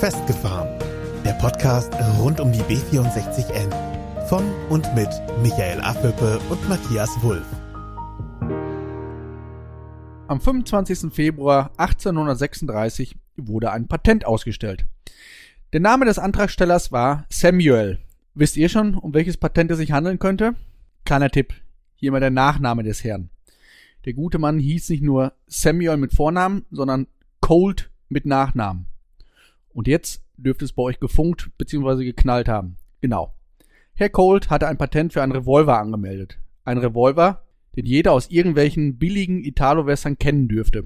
Festgefahren. Der Podcast rund um die B64N. Von und mit Michael Affelpe und Matthias Wulff. Am 25. Februar 1836 wurde ein Patent ausgestellt. Der Name des Antragstellers war Samuel. Wisst ihr schon, um welches Patent es sich handeln könnte? Kleiner Tipp. Hier mal der Nachname des Herrn. Der gute Mann hieß nicht nur Samuel mit Vornamen, sondern Colt mit Nachnamen. Und jetzt dürfte es bei euch gefunkt bzw. geknallt haben. Genau. Herr Colt hatte ein Patent für einen Revolver angemeldet. Ein Revolver, den jeder aus irgendwelchen billigen Italo-Western kennen dürfte.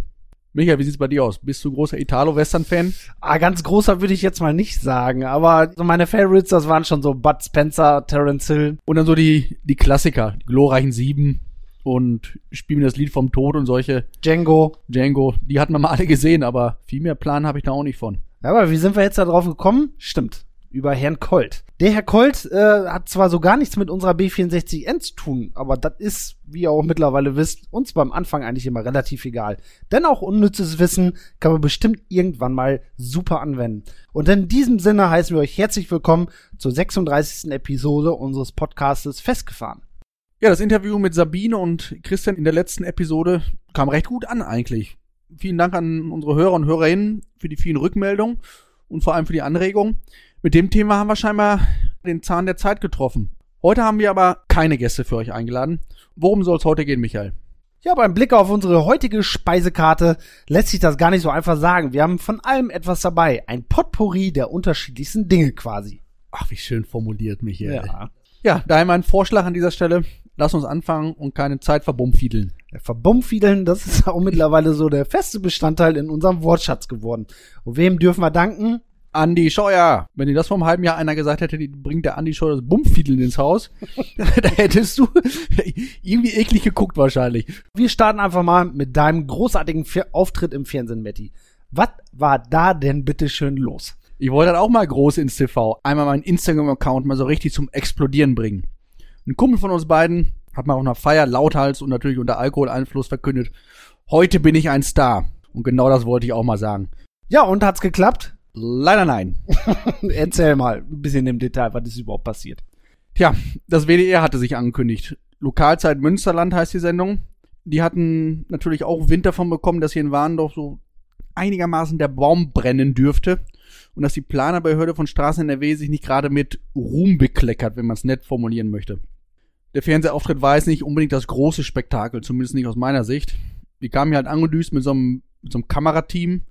Michael, wie sieht's bei dir aus? Bist du großer Italo-Western-Fan? Ah, ganz großer würde ich jetzt mal nicht sagen, aber so meine Favorites, das waren schon so Bud Spencer, Terence Hill. Und dann so die, die Klassiker, die glorreichen Sieben und spielen das Lied vom Tod und solche. Django. Django, die hatten wir mal alle gesehen, aber viel mehr Plan habe ich da auch nicht von. Ja, aber wie sind wir jetzt da drauf gekommen? Stimmt. Über Herrn Colt. Der Herr Colt äh, hat zwar so gar nichts mit unserer B64N zu tun, aber das ist, wie ihr auch mittlerweile wisst, uns beim Anfang eigentlich immer relativ egal. Denn auch unnützes Wissen kann man bestimmt irgendwann mal super anwenden. Und in diesem Sinne heißen wir euch herzlich willkommen zur 36. Episode unseres Podcastes Festgefahren. Ja, das Interview mit Sabine und Christian in der letzten Episode kam recht gut an eigentlich. Vielen Dank an unsere Hörer und Hörerinnen für die vielen Rückmeldungen und vor allem für die Anregungen. Mit dem Thema haben wir scheinbar den Zahn der Zeit getroffen. Heute haben wir aber keine Gäste für euch eingeladen. Worum soll es heute gehen, Michael? Ja, beim Blick auf unsere heutige Speisekarte lässt sich das gar nicht so einfach sagen. Wir haben von allem etwas dabei. Ein Potpourri der unterschiedlichsten Dinge quasi. Ach, wie schön formuliert, Michael. Ja. Ja, daher mein Vorschlag an dieser Stelle. Lass uns anfangen und keine Zeit verbummfiedeln. Verbummfiedeln, das ist auch mittlerweile so der feste Bestandteil in unserem Wortschatz geworden. Und wem dürfen wir danken? Andi Scheuer. Wenn dir das vor einem halben Jahr einer gesagt hätte, bringt der Andi Scheuer das Bummfiedeln ins Haus, da hättest du irgendwie eklig geguckt wahrscheinlich. Wir starten einfach mal mit deinem großartigen Auftritt im Fernsehen, Matti. Was war da denn bitte schön los? Ich wollte dann auch mal groß ins TV. Einmal meinen Instagram-Account mal so richtig zum Explodieren bringen. Ein Kumpel von uns beiden hat mal auf einer Feier lauthals und natürlich unter Alkoholeinfluss verkündet, heute bin ich ein Star. Und genau das wollte ich auch mal sagen. Ja, und hat's geklappt? Leider nein. Erzähl mal ein bisschen im Detail, was ist überhaupt passiert. Tja, das WDR hatte sich angekündigt. Lokalzeit Münsterland heißt die Sendung. Die hatten natürlich auch Wind davon bekommen, dass hier in Warndorf so einigermaßen der Baum brennen dürfte und dass die Planerbehörde von Straßen NRW sich nicht gerade mit Ruhm bekleckert, wenn man es nett formulieren möchte. Der Fernsehauftritt war jetzt nicht unbedingt das große Spektakel, zumindest nicht aus meiner Sicht. Wir kamen hier halt angedüst mit so einem, mit so einem Kamerateam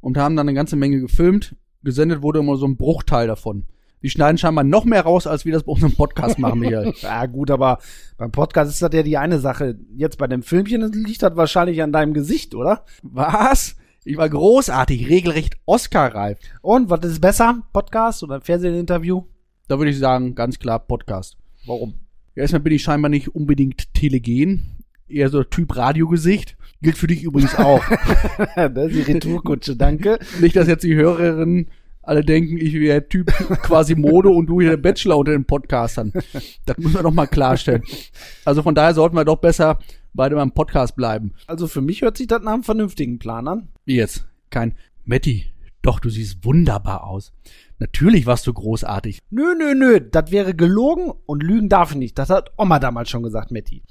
und haben dann eine ganze Menge gefilmt. Gesendet wurde immer so ein Bruchteil davon. Die schneiden scheinbar noch mehr raus, als wir das bei unserem Podcast machen, Michael. Ja, gut, aber beim Podcast ist das ja die eine Sache. Jetzt bei dem Filmchen liegt das wahrscheinlich an deinem Gesicht, oder? Was? Ich war großartig, regelrecht Oscar-reif. Und was ist besser? Podcast oder Fernsehinterview? Da würde ich sagen, ganz klar Podcast. Warum? Ja, erstmal bin ich scheinbar nicht unbedingt telegen. Eher so Typ Radiogesicht. Gilt für dich übrigens auch. das ist die Retourkutsche, danke. nicht, dass jetzt die Hörerinnen alle denken, ich wäre Typ quasi Mode und du hier der Bachelor unter den Podcastern. Das muss man doch mal klarstellen. Also von daher sollten wir doch besser beide beim Podcast bleiben. Also für mich hört sich das nach einem vernünftigen Plan an. Wie jetzt? Kein Matti, doch, du siehst wunderbar aus. Natürlich warst du großartig. Nö, nö, nö, das wäre gelogen und lügen darf ich nicht. Das hat Oma damals schon gesagt, Matti.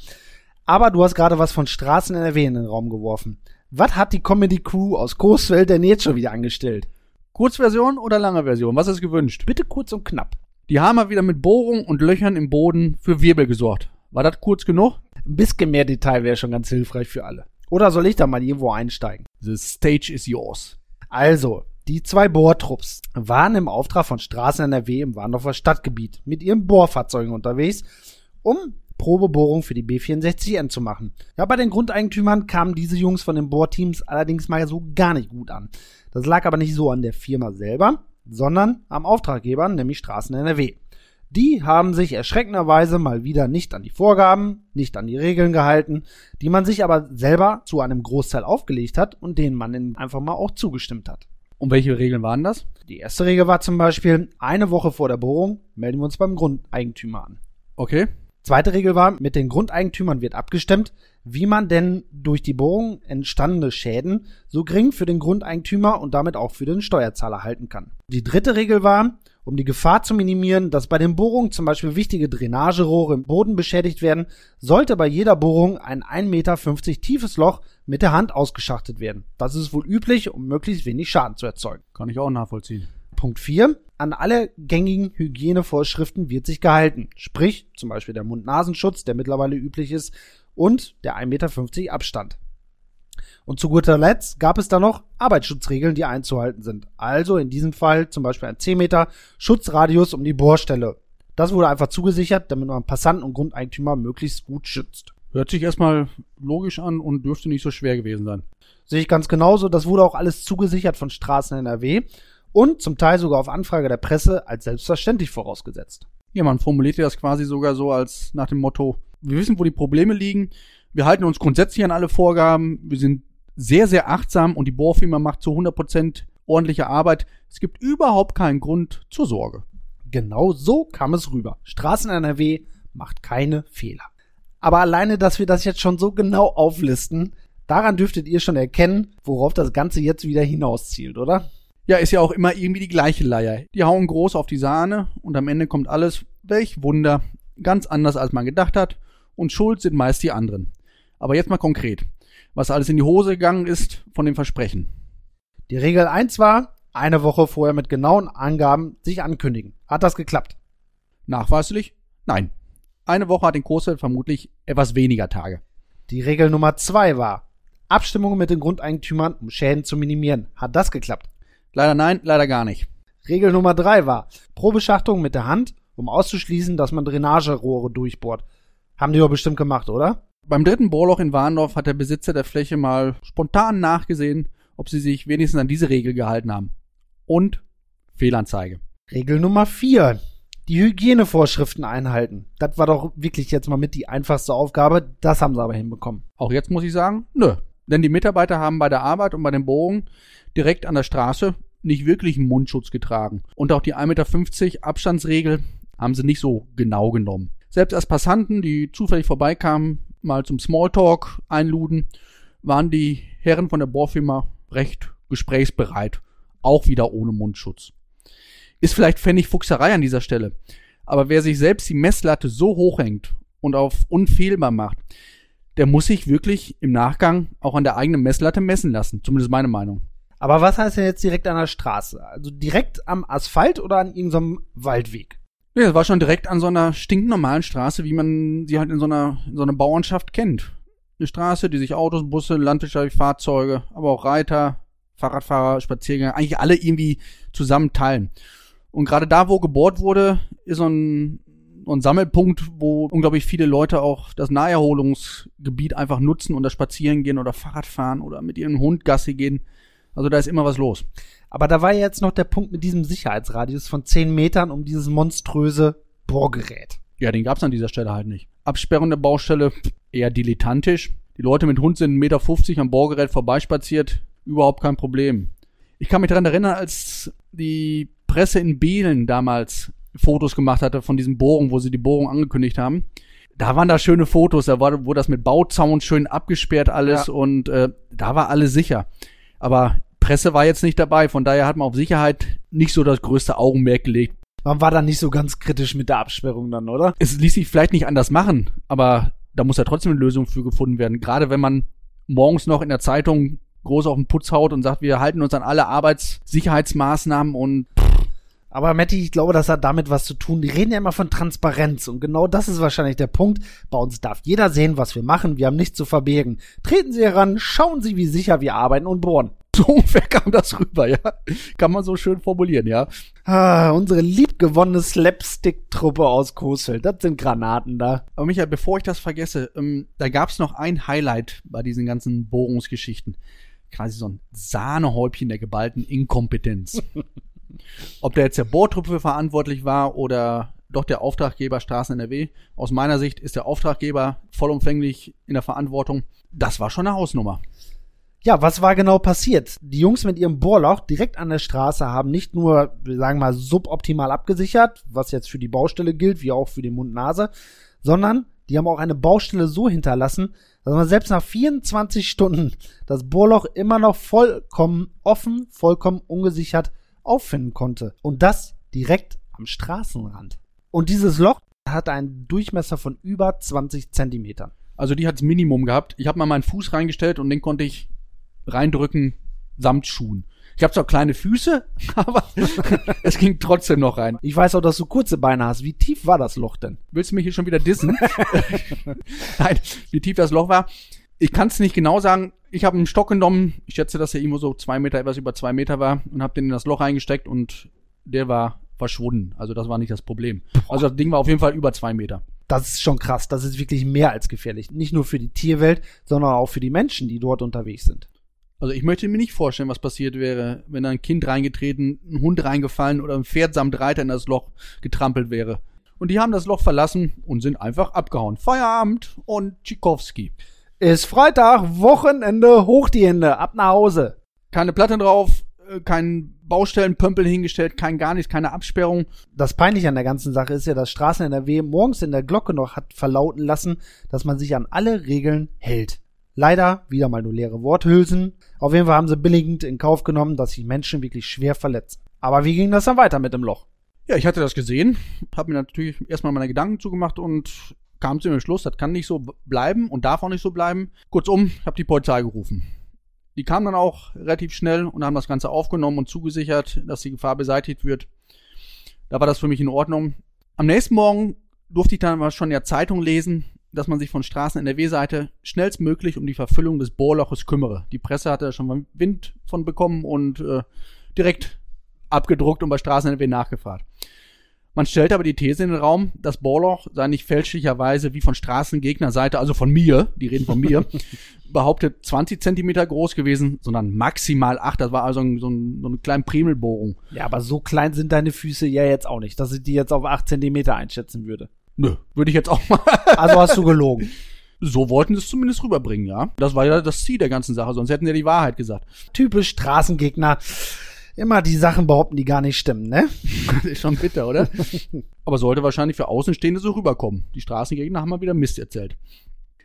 Aber du hast gerade was von Straßen NRW in den Raum geworfen. Was hat die Comedy Crew aus Coesfeld denn jetzt schon wieder angestellt? Kurzversion oder lange Version? Was ist gewünscht? Bitte kurz und knapp. Die haben mal wieder mit Bohrungen und Löchern im Boden für Wirbel gesorgt. War das kurz genug? Ein bisschen mehr Detail wäre schon ganz hilfreich für alle. Oder soll ich da mal irgendwo einsteigen? The stage is yours. Also, die zwei Bohrtrupps waren im Auftrag von Straßen NRW im Warndorfer Stadtgebiet mit ihren Bohrfahrzeugen unterwegs, um Probebohrung für die B64N zu machen. Ja, bei den Grundeigentümern kamen diese Jungs von den Bohrteams allerdings mal so gar nicht gut an. Das lag aber nicht so an der Firma selber, sondern am Auftraggeber, nämlich Straßen NRW. Die haben sich erschreckenderweise mal wieder nicht an die Vorgaben, nicht an die Regeln gehalten, die man sich aber selber zu einem Großteil aufgelegt hat und denen man einfach mal auch zugestimmt hat. Und welche Regeln waren das? Die erste Regel war zum Beispiel, eine Woche vor der Bohrung melden wir uns beim Grundeigentümer an. Okay. Zweite Regel war, mit den Grundeigentümern wird abgestimmt, wie man denn durch die Bohrung entstandene Schäden so gering für den Grundeigentümer und damit auch für den Steuerzahler halten kann. Die dritte Regel war, um die Gefahr zu minimieren, dass bei den Bohrungen zum Beispiel wichtige Drainagerohre im Boden beschädigt werden, sollte bei jeder Bohrung ein 1,50 Meter tiefes Loch mit der Hand ausgeschachtet werden. Das ist wohl üblich, um möglichst wenig Schaden zu erzeugen. Kann ich auch nachvollziehen. Punkt 4. An alle gängigen Hygienevorschriften wird sich gehalten. Sprich, zum Beispiel der Mund-Nasenschutz, der mittlerweile üblich ist, und der 1,50 Meter Abstand. Und zu guter Letzt gab es da noch Arbeitsschutzregeln, die einzuhalten sind. Also in diesem Fall zum Beispiel ein 10 Meter Schutzradius um die Bohrstelle. Das wurde einfach zugesichert, damit man Passanten und Grundeigentümer möglichst gut schützt. Hört sich erstmal logisch an und dürfte nicht so schwer gewesen sein. Sehe ich ganz genauso. Das wurde auch alles zugesichert von Straßen NRW und zum Teil sogar auf Anfrage der Presse als selbstverständlich vorausgesetzt. Ja, man formulierte das quasi sogar so als nach dem Motto, wir wissen, wo die Probleme liegen, wir halten uns grundsätzlich an alle Vorgaben, wir sind sehr, sehr achtsam und die Bohrfirma macht zu 100 Prozent ordentliche Arbeit. Es gibt überhaupt keinen Grund zur Sorge. Genau so kam es rüber. Straßen NRW macht keine Fehler. Aber alleine, dass wir das jetzt schon so genau auflisten, daran dürftet ihr schon erkennen, worauf das Ganze jetzt wieder hinauszielt, oder? Ja, ist ja auch immer irgendwie die gleiche Leier. Die hauen groß auf die Sahne und am Ende kommt alles, welch Wunder, ganz anders als man gedacht hat und schuld sind meist die anderen. Aber jetzt mal konkret was alles in die Hose gegangen ist von dem Versprechen. Die Regel 1 war, eine Woche vorher mit genauen Angaben sich ankündigen. Hat das geklappt? Nachweislich? Nein. Eine Woche hat den Kurswert vermutlich etwas weniger Tage. Die Regel Nummer 2 war, Abstimmungen mit den Grundeigentümern, um Schäden zu minimieren. Hat das geklappt? Leider nein, leider gar nicht. Regel Nummer 3 war, Probeschachtung mit der Hand, um auszuschließen, dass man Drainagerohre durchbohrt. Haben die doch bestimmt gemacht, oder? Beim dritten Bohrloch in Warndorf hat der Besitzer der Fläche mal spontan nachgesehen, ob sie sich wenigstens an diese Regel gehalten haben. Und Fehlanzeige. Regel Nummer vier: Die Hygienevorschriften einhalten. Das war doch wirklich jetzt mal mit die einfachste Aufgabe. Das haben sie aber hinbekommen. Auch jetzt muss ich sagen, nö. Denn die Mitarbeiter haben bei der Arbeit und bei den Bohrungen direkt an der Straße nicht wirklich einen Mundschutz getragen. Und auch die 1,50 Meter Abstandsregel haben sie nicht so genau genommen. Selbst als Passanten, die zufällig vorbeikamen, mal zum Smalltalk einluden, waren die Herren von der Bohrfirma recht gesprächsbereit. Auch wieder ohne Mundschutz. Ist vielleicht Pfennigfuchserei an dieser Stelle. Aber wer sich selbst die Messlatte so hochhängt und auf unfehlbar macht, der muss sich wirklich im Nachgang auch an der eigenen Messlatte messen lassen. Zumindest meine Meinung. Aber was heißt denn jetzt direkt an der Straße? Also direkt am Asphalt oder an irgendeinem Waldweg? Ja, es war schon direkt an so einer stinknormalen Straße, wie man sie halt in so einer, in so einer Bauernschaft kennt. Eine Straße, die sich Autos, Busse, landwirtschaftliche Fahrzeuge, aber auch Reiter, Fahrradfahrer, Spaziergänger, eigentlich alle irgendwie zusammen teilen. Und gerade da, wo gebohrt wurde, ist so ein, so ein Sammelpunkt, wo unglaublich viele Leute auch das Naherholungsgebiet einfach nutzen und da spazieren gehen oder Fahrrad fahren oder mit ihrem Hund Gassi gehen. Also da ist immer was los. Aber da war jetzt noch der Punkt mit diesem Sicherheitsradius von 10 Metern um dieses monströse Bohrgerät. Ja, den gab's an dieser Stelle halt nicht. Absperrung der Baustelle eher dilettantisch. Die Leute mit Hund sind 1,50 Meter am Bohrgerät vorbeispaziert. Überhaupt kein Problem. Ich kann mich daran erinnern, als die Presse in Behlen damals Fotos gemacht hatte von diesen Bohrungen, wo sie die Bohrung angekündigt haben. Da waren da schöne Fotos, da war, wurde das mit Bauzaun schön abgesperrt alles ja. und äh, da war alles sicher. Aber Presse war jetzt nicht dabei, von daher hat man auf Sicherheit nicht so das größte Augenmerk gelegt. Man war da nicht so ganz kritisch mit der Absperrung dann, oder? Es ließ sich vielleicht nicht anders machen, aber da muss ja trotzdem eine Lösung für gefunden werden. Gerade wenn man morgens noch in der Zeitung groß auf den Putz haut und sagt, wir halten uns an alle Arbeitssicherheitsmaßnahmen und aber Matti, ich glaube, das hat damit was zu tun. Die reden ja immer von Transparenz und genau das ist wahrscheinlich der Punkt. Bei uns darf jeder sehen, was wir machen. Wir haben nichts zu verbergen. Treten Sie heran, schauen Sie, wie sicher wir arbeiten und bohren. So ungefähr kam das rüber, ja. Kann man so schön formulieren, ja. Ah, unsere liebgewonnene Slapstick-Truppe aus Coesfeld. Das sind Granaten da. Aber Michael, bevor ich das vergesse, ähm, da gab's noch ein Highlight bei diesen ganzen Bohrungsgeschichten. Quasi so ein Sahnehäubchen der geballten Inkompetenz. Ob da jetzt der Bohrtrupp für verantwortlich war oder doch der Auftraggeber Straßen NRW. Aus meiner Sicht ist der Auftraggeber vollumfänglich in der Verantwortung. Das war schon eine Hausnummer. Ja, was war genau passiert? Die Jungs mit ihrem Bohrloch direkt an der Straße haben nicht nur, sagen wir mal, suboptimal abgesichert, was jetzt für die Baustelle gilt, wie auch für die Mund-Nase, sondern die haben auch eine Baustelle so hinterlassen, dass man selbst nach 24 Stunden das Bohrloch immer noch vollkommen offen, vollkommen ungesichert auffinden konnte. Und das direkt am Straßenrand. Und dieses Loch hat einen Durchmesser von über 20 Zentimetern. Also die hat's Minimum gehabt. Ich habe mal meinen Fuß reingestellt und den konnte ich reindrücken samt Schuhen. Ich habe zwar kleine Füße, aber es ging trotzdem noch rein. Ich weiß auch, dass du kurze Beine hast. Wie tief war das Loch denn? Willst du mich hier schon wieder dissen? Nein, wie tief das Loch war. Ich kann es nicht genau sagen. Ich habe einen Stock genommen. Ich schätze, dass er irgendwo so zwei Meter, etwas über zwei Meter war und habe den in das Loch reingesteckt und der war verschwunden. Also das war nicht das Problem. Also das Ding war auf jeden Fall über zwei Meter. Das ist schon krass. Das ist wirklich mehr als gefährlich. Nicht nur für die Tierwelt, sondern auch für die Menschen, die dort unterwegs sind. Also ich möchte mir nicht vorstellen, was passiert wäre, wenn da ein Kind reingetreten, ein Hund reingefallen oder ein Pferd samt Reiter in das Loch getrampelt wäre. Und die haben das Loch verlassen und sind einfach abgehauen. Feierabend und Tschikowski. Ist Freitag, Wochenende, hoch die Hände, ab nach Hause. Keine Platte drauf, äh, kein Baustellenpömpel hingestellt, kein gar nichts, keine Absperrung. Das Peinliche an der ganzen Sache ist ja, dass Straßen NRW morgens in der Glocke noch hat verlauten lassen, dass man sich an alle Regeln hält. Leider wieder mal nur leere Worthülsen. Auf jeden Fall haben sie billigend in Kauf genommen, dass sich Menschen wirklich schwer verletzen. Aber wie ging das dann weiter mit dem Loch? Ja, ich hatte das gesehen, habe mir natürlich erstmal meine Gedanken zugemacht und kam zu dem Schluss, das kann nicht so bleiben und darf auch nicht so bleiben. Kurzum, ich habe die Polizei gerufen. Die kamen dann auch relativ schnell und haben das Ganze aufgenommen und zugesichert, dass die Gefahr beseitigt wird. Da war das für mich in Ordnung. Am nächsten Morgen durfte ich dann mal schon in der Zeitung lesen, dass man sich von Straßen NRW-Seite schnellstmöglich um die Verfüllung des Bohrloches kümmere. Die Presse hatte schon mal Wind von bekommen und äh, direkt abgedruckt und bei Straßen NRW nachgefragt. Man stellt aber die These in den Raum, das Bohrloch sei nicht fälschlicherweise wie von Straßengegnerseite, also von mir, die reden von mir, behauptet 20 Zentimeter groß gewesen, sondern maximal 8. Das war also ein, so, ein, so eine kleine Primelbohrung. Ja, aber so klein sind deine Füße ja jetzt auch nicht, dass ich die jetzt auf 8 Zentimeter einschätzen würde. Nö, würde ich jetzt auch mal. Also hast du gelogen. So wollten sie es zumindest rüberbringen, ja. Das war ja das Ziel der ganzen Sache, sonst hätten sie ja die Wahrheit gesagt. Typisch Straßengegner. Immer die Sachen behaupten, die gar nicht stimmen, ne? Das ist schon bitter, oder? aber sollte wahrscheinlich für Außenstehende so rüberkommen. Die Straßengegner haben mal wieder Mist erzählt.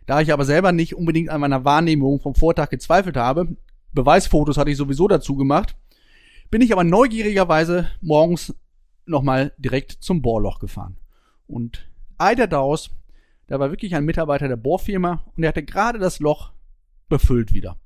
Da ich aber selber nicht unbedingt an meiner Wahrnehmung vom Vortag gezweifelt habe, Beweisfotos hatte ich sowieso dazu gemacht, bin ich aber neugierigerweise morgens nochmal direkt zum Bohrloch gefahren. Und ei der Daus, da war wirklich ein Mitarbeiter der Bohrfirma und der hatte gerade das Loch befüllt wieder.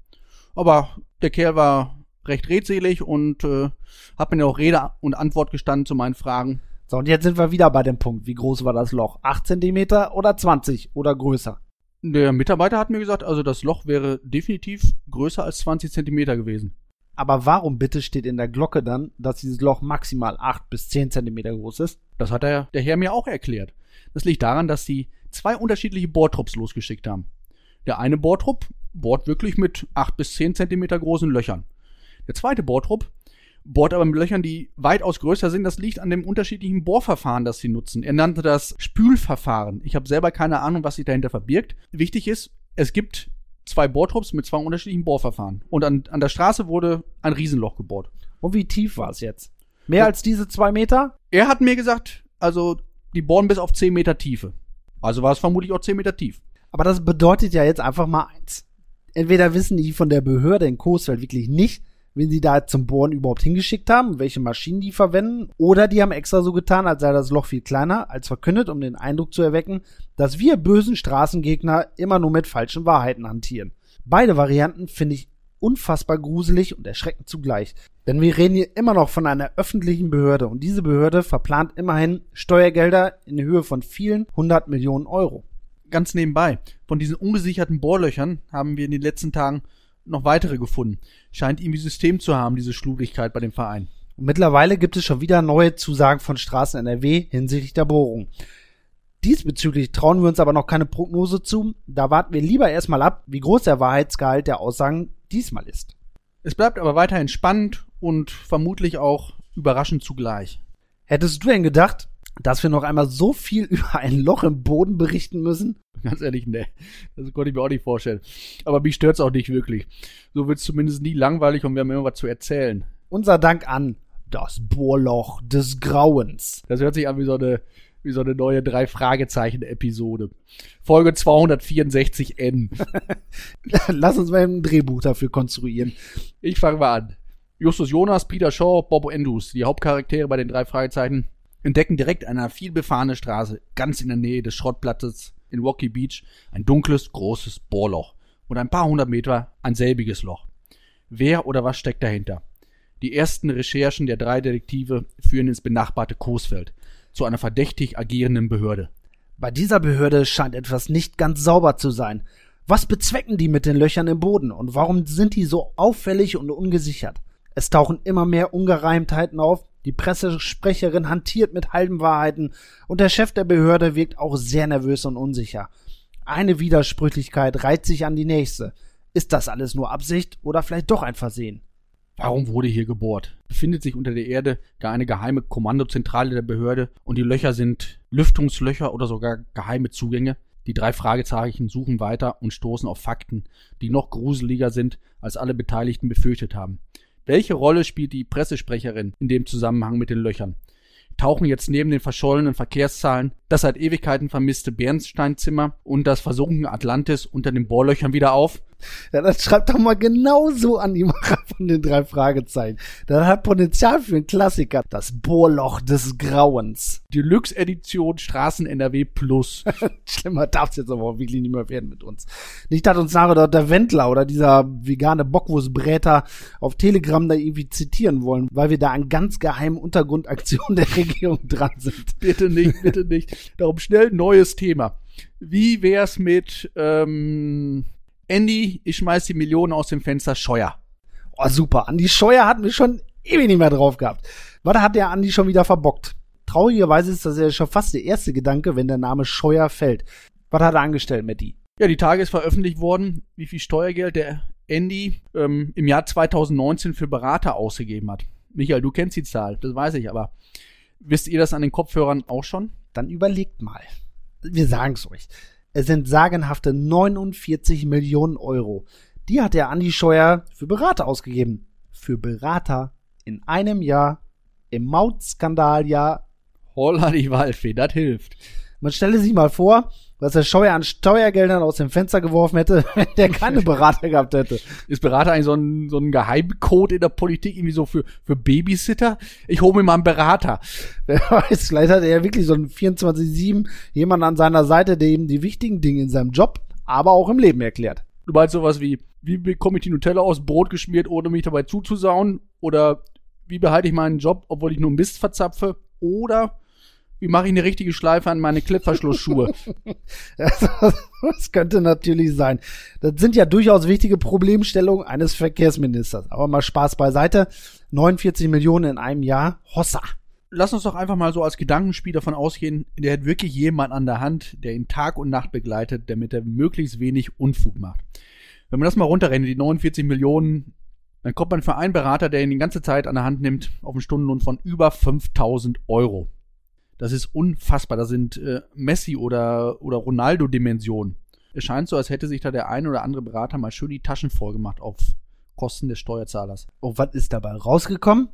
Aber der Kerl war recht redselig und äh, hat mir auch Rede und Antwort gestanden zu meinen Fragen. So, und jetzt sind wir wieder bei dem Punkt. Wie groß war das Loch? 8 Zentimeter oder 20 oder größer? Der Mitarbeiter hat mir gesagt, also das Loch wäre definitiv größer als 20 Zentimeter gewesen. Aber warum bitte steht in der Glocke dann, dass dieses Loch maximal 8 bis 10 Zentimeter groß ist? Das hat der, der Herr mir auch erklärt. Das liegt daran, dass sie zwei unterschiedliche Bohrtrupps losgeschickt haben. Der eine Bohrtrupp bohrt wirklich mit 8 bis 10 Zentimeter großen Löchern. Der zweite Bohrtrupp bohrt aber mit Löchern, die weitaus größer sind. Das liegt an dem unterschiedlichen Bohrverfahren, das sie nutzen. Er nannte das Spülverfahren. Ich habe selber keine Ahnung, was sich dahinter verbirgt. Wichtig ist, es gibt zwei Bohrtrupps mit zwei unterschiedlichen Bohrverfahren. Und an, an der Straße wurde ein Riesenloch gebohrt. Und wie tief war es jetzt? Mehr ja. als diese zwei Meter? Er hat mir gesagt, also die bohren bis auf zehn Meter Tiefe. Also war es vermutlich auch zehn Meter tief. Aber das bedeutet ja jetzt einfach mal eins. Entweder wissen die von der Behörde in Coesfeld wirklich nicht, wen sie da zum Bohren überhaupt hingeschickt haben, welche Maschinen die verwenden, oder die haben extra so getan, als sei das Loch viel kleiner, als verkündet, um den Eindruck zu erwecken, dass wir bösen Straßengegner immer nur mit falschen Wahrheiten hantieren. Beide Varianten finde ich unfassbar gruselig und erschreckend zugleich. Denn wir reden hier immer noch von einer öffentlichen Behörde und diese Behörde verplant immerhin Steuergelder in Höhe von vielen hundert Millionen Euro. Ganz nebenbei, von diesen ungesicherten Bohrlöchern haben wir in den letzten Tagen noch weitere gefunden. Scheint irgendwie System zu haben, diese Schludrigkeit bei dem Verein. Und mittlerweile gibt es schon wieder neue Zusagen von Straßen NRW hinsichtlich der Bohrung. Diesbezüglich trauen wir uns aber noch keine Prognose zu. Da warten wir lieber erstmal ab, wie groß der Wahrheitsgehalt der Aussagen diesmal ist. Es bleibt aber weiterhin spannend und vermutlich auch überraschend zugleich. Hättest du denn gedacht, dass wir noch einmal so viel über ein Loch im Boden berichten müssen? Ganz ehrlich, ne. Das konnte ich mir auch nicht vorstellen. Aber mich stört's auch nicht wirklich. So wird's zumindest nie langweilig und wir haben immer was zu erzählen. Unser Dank an das Bohrloch des Grauens. Das hört sich an wie so eine, wie so eine neue drei Fragezeichen Episode. Folge 264N. Lass uns mal ein Drehbuch dafür konstruieren. Ich fange mal an. Justus Jonas, Peter Shaw, Bob Andrews, die Hauptcharaktere bei den drei Fragezeichen, entdecken direkt an einer vielbefahrenen Straße, ganz in der Nähe des Schrottplatzes in Rocky Beach, ein dunkles, großes Bohrloch und ein paar hundert Meter ein selbiges Loch. Wer oder was steckt dahinter? Die ersten Recherchen der drei Detektive führen ins benachbarte Coesfeld, zu einer verdächtig agierenden Behörde. Bei dieser Behörde scheint etwas nicht ganz sauber zu sein. Was bezwecken die mit den Löchern im Boden und warum sind die so auffällig und ungesichert? Es tauchen immer mehr Ungereimtheiten auf, die Pressesprecherin hantiert mit halben Wahrheiten und der Chef der Behörde wirkt auch sehr nervös und unsicher. Eine Widersprüchlichkeit reiht sich an die nächste. Ist das alles nur Absicht oder vielleicht doch ein Versehen? Warum wurde hier gebohrt? Befindet sich unter der Erde gar eine geheime Kommandozentrale der Behörde und die Löcher sind Lüftungslöcher oder sogar geheime Zugänge? Die drei Fragezeichen suchen weiter und stoßen auf Fakten, die noch gruseliger sind, als alle Beteiligten befürchtet haben. Welche Rolle spielt die Pressesprecherin in dem Zusammenhang mit den Löchern? Tauchen jetzt neben den verschollenen Verkehrszahlen das seit Ewigkeiten vermisste Bernsteinzimmer und das versunkene Atlantis unter den Bohrlöchern wieder auf? Ja, das schreibt doch mal genauso an die Macher von den drei Fragezeichen. Das hat Potenzial für einen Klassiker. Das Bohrloch des Grauens. Deluxe-Edition Straßen NRW Plus. Schlimmer darf es jetzt aber auch wirklich nicht mehr werden mit uns. Nicht, dass uns nachher der Wendler oder dieser vegane Bockwurstbräter auf Telegram da irgendwie zitieren wollen, weil wir da an ganz geheimen Untergrundaktionen der Regierung dran sind. bitte nicht, bitte nicht. Darum schnell neues Thema. Wie wär's mit ähm, Andy, ich schmeiß die Millionen aus dem Fenster, Scheuer. Oh, super. Andi Scheuer hatten wir schon ewig nicht mehr drauf gehabt. Was hat der Andi schon wieder verbockt? Traurigerweise ist das ja schon fast der erste Gedanke, wenn der Name Scheuer fällt. Was hat er angestellt, Matti? Ja, die Tage ist veröffentlicht worden, wie viel Steuergeld der Andy ähm, im Jahr 2019 für Berater ausgegeben hat. Michael, du kennst die Zahl, das weiß ich, aber wisst ihr das an den Kopfhörern auch schon? Dann überlegt mal. Wir sagen's euch. Es sind sagenhafte 49 Millionen Euro. Die hat der Andi Scheuer für Berater ausgegeben. Für Berater in einem Jahr im Mautskandaljahr. Holla die Waldfee, das hilft. Man stelle sich mal vor, was der Scheuer an Steuergeldern aus dem Fenster geworfen hätte, wenn der keine Berater gehabt hätte. Ist Berater eigentlich so ein, so ein Geheimcode in der Politik, irgendwie so für, für Babysitter? Ich hole mir mal einen Berater. Wer weiß, vielleicht hat er ja wirklich so ein 24-7 jemand an seiner Seite, der ihm die wichtigen Dinge in seinem Job, aber auch im Leben erklärt. Du meinst sowas wie, wie bekomme ich die Nutella aus Brot geschmiert, ohne mich dabei zuzusauen? Oder wie behalte ich meinen Job, obwohl ich nur Mist verzapfe? Oder wie mache ich eine richtige Schleife an meine Klettverschlussschuhe? das könnte natürlich sein. Das sind ja durchaus wichtige Problemstellungen eines Verkehrsministers. Aber mal Spaß beiseite. 49 Millionen in einem Jahr. Hossa. Lass uns doch einfach mal so als Gedankenspiel davon ausgehen, der hat wirklich jemand an der Hand, der ihn Tag und Nacht begleitet, damit er möglichst wenig Unfug macht. Wenn man das mal runterrechnet, die 49 Millionen, dann kommt man für einen Berater, der ihn die ganze Zeit an der Hand nimmt, auf einen Stundenlohn von über 5000 Euro. Das ist unfassbar. Das sind äh, Messi oder, oder Ronaldo-Dimensionen. Es scheint so, als hätte sich da der ein oder andere Berater mal schön die Taschen voll gemacht auf Kosten des Steuerzahlers. Und was ist dabei rausgekommen?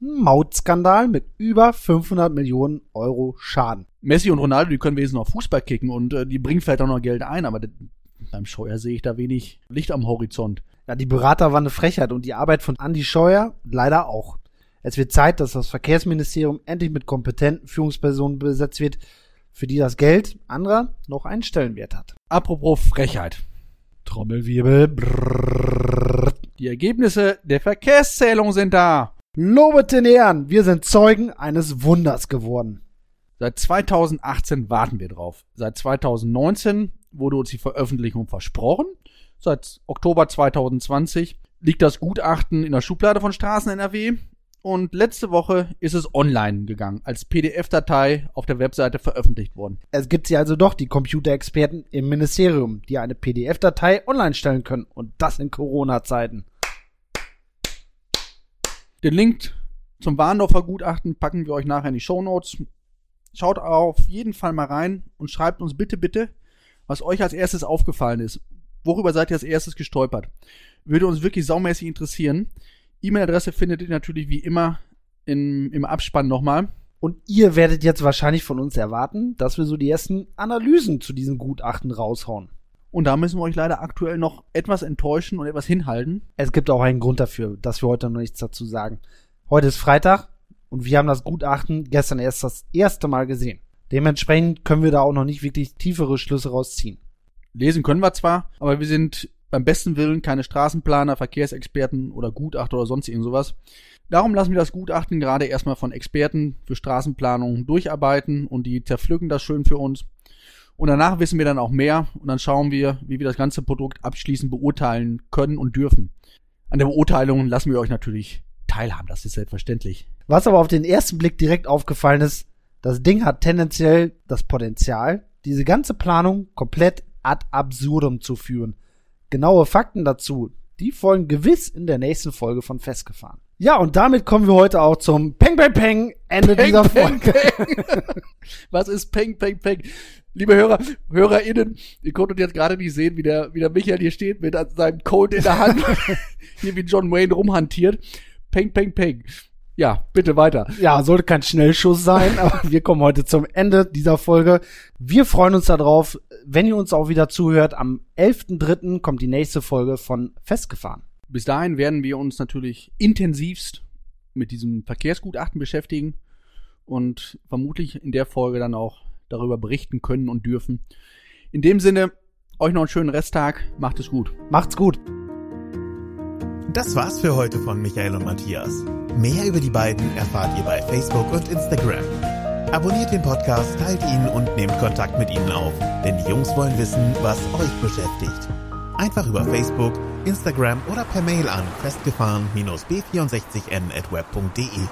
Ein Mautskandal mit über 500 Millionen Euro Schaden. Messi und Ronaldo, die können wesentlich noch Fußball kicken und äh, die bringen vielleicht auch noch Geld ein, aber beim Scheuer sehe ich da wenig Licht am Horizont. Ja, die Berater waren eine Frechheit und die Arbeit von Andy Scheuer leider auch. Es wird Zeit, dass das Verkehrsministerium endlich mit kompetenten Führungspersonen besetzt wird, für die das Geld anderer noch einen Stellenwert hat. Apropos Frechheit. Trommelwirbel. Brrr. Die Ergebnisse der Verkehrszählung sind da. Lobet den Ehren, wir sind Zeugen eines Wunders geworden. Seit 2018 warten wir drauf. Seit 2019 wurde uns die Veröffentlichung versprochen. Seit Oktober 2020 liegt das Gutachten in der Schublade von Straßen NRW und letzte Woche ist es online gegangen, als PDF-Datei auf der Webseite veröffentlicht worden. Es gibt sie also doch, die Computerexperten im Ministerium, die eine PDF-Datei online stellen können. Und das in Corona-Zeiten. Den Link zum Warndorfer Gutachten packen wir euch nachher in die Show Notes. Schaut auf jeden Fall mal rein und schreibt uns bitte, bitte, was euch als erstes aufgefallen ist. Worüber seid ihr als erstes gestolpert? Würde uns wirklich saumäßig interessieren. E-Mail-Adresse findet ihr natürlich wie immer in, im Abspann nochmal. Und ihr werdet jetzt wahrscheinlich von uns erwarten, dass wir so die ersten Analysen zu diesem Gutachten raushauen. Und da müssen wir euch leider aktuell noch etwas enttäuschen und etwas hinhalten. Es gibt auch einen Grund dafür, dass wir heute noch nichts dazu sagen. Heute ist Freitag und wir haben das Gutachten gestern erst das erste Mal gesehen. Dementsprechend können wir da auch noch nicht wirklich tiefere Schlüsse rausziehen. Lesen können wir zwar, aber wir sind beim besten Willen keine Straßenplaner, Verkehrsexperten oder Gutachter oder sonst irgend sowas. Darum lassen wir das Gutachten gerade erstmal von Experten für Straßenplanung durcharbeiten und die zerpflücken das schön für uns. Und danach wissen wir dann auch mehr und dann schauen wir, wie wir das ganze Produkt abschließend beurteilen können und dürfen. An der Beurteilung lassen wir euch natürlich teilhaben, das ist selbstverständlich. Was aber auf den ersten Blick direkt aufgefallen ist, das Ding hat tendenziell das Potenzial, diese ganze Planung komplett ad absurdum zu führen. Genaue Fakten dazu, die folgen gewiss in der nächsten Folge von Festgefahren. Ja, und damit kommen wir heute auch zum Peng Peng Peng Ende Peng, dieser Peng, Folge. Peng. Was ist Peng, Peng, Peng? Liebe Hörer, HörerInnen, ihr konntet jetzt gerade nicht sehen, wie der, wie der Michael hier steht mit seinem Code in der Hand, hier wie John Wayne rumhantiert. Peng, Peng, Peng. Ja, bitte weiter. Ja, sollte kein Schnellschuss sein, aber wir kommen heute zum Ende dieser Folge. Wir freuen uns darauf, wenn ihr uns auch wieder zuhört. Am 11.3. kommt die nächste Folge von Festgefahren. Bis dahin werden wir uns natürlich intensivst mit diesem Verkehrsgutachten beschäftigen und vermutlich in der Folge dann auch darüber berichten können und dürfen. In dem Sinne, euch noch einen schönen Resttag, macht es gut. Macht's gut. Das war's für heute von Michael und Matthias. Mehr über die beiden erfahrt ihr bei Facebook und Instagram. Abonniert den Podcast, teilt ihn und nehmt Kontakt mit ihnen auf, denn die Jungs wollen wissen, was euch beschäftigt. Einfach über Facebook, Instagram oder per Mail an festgefahren-b64n@web.de.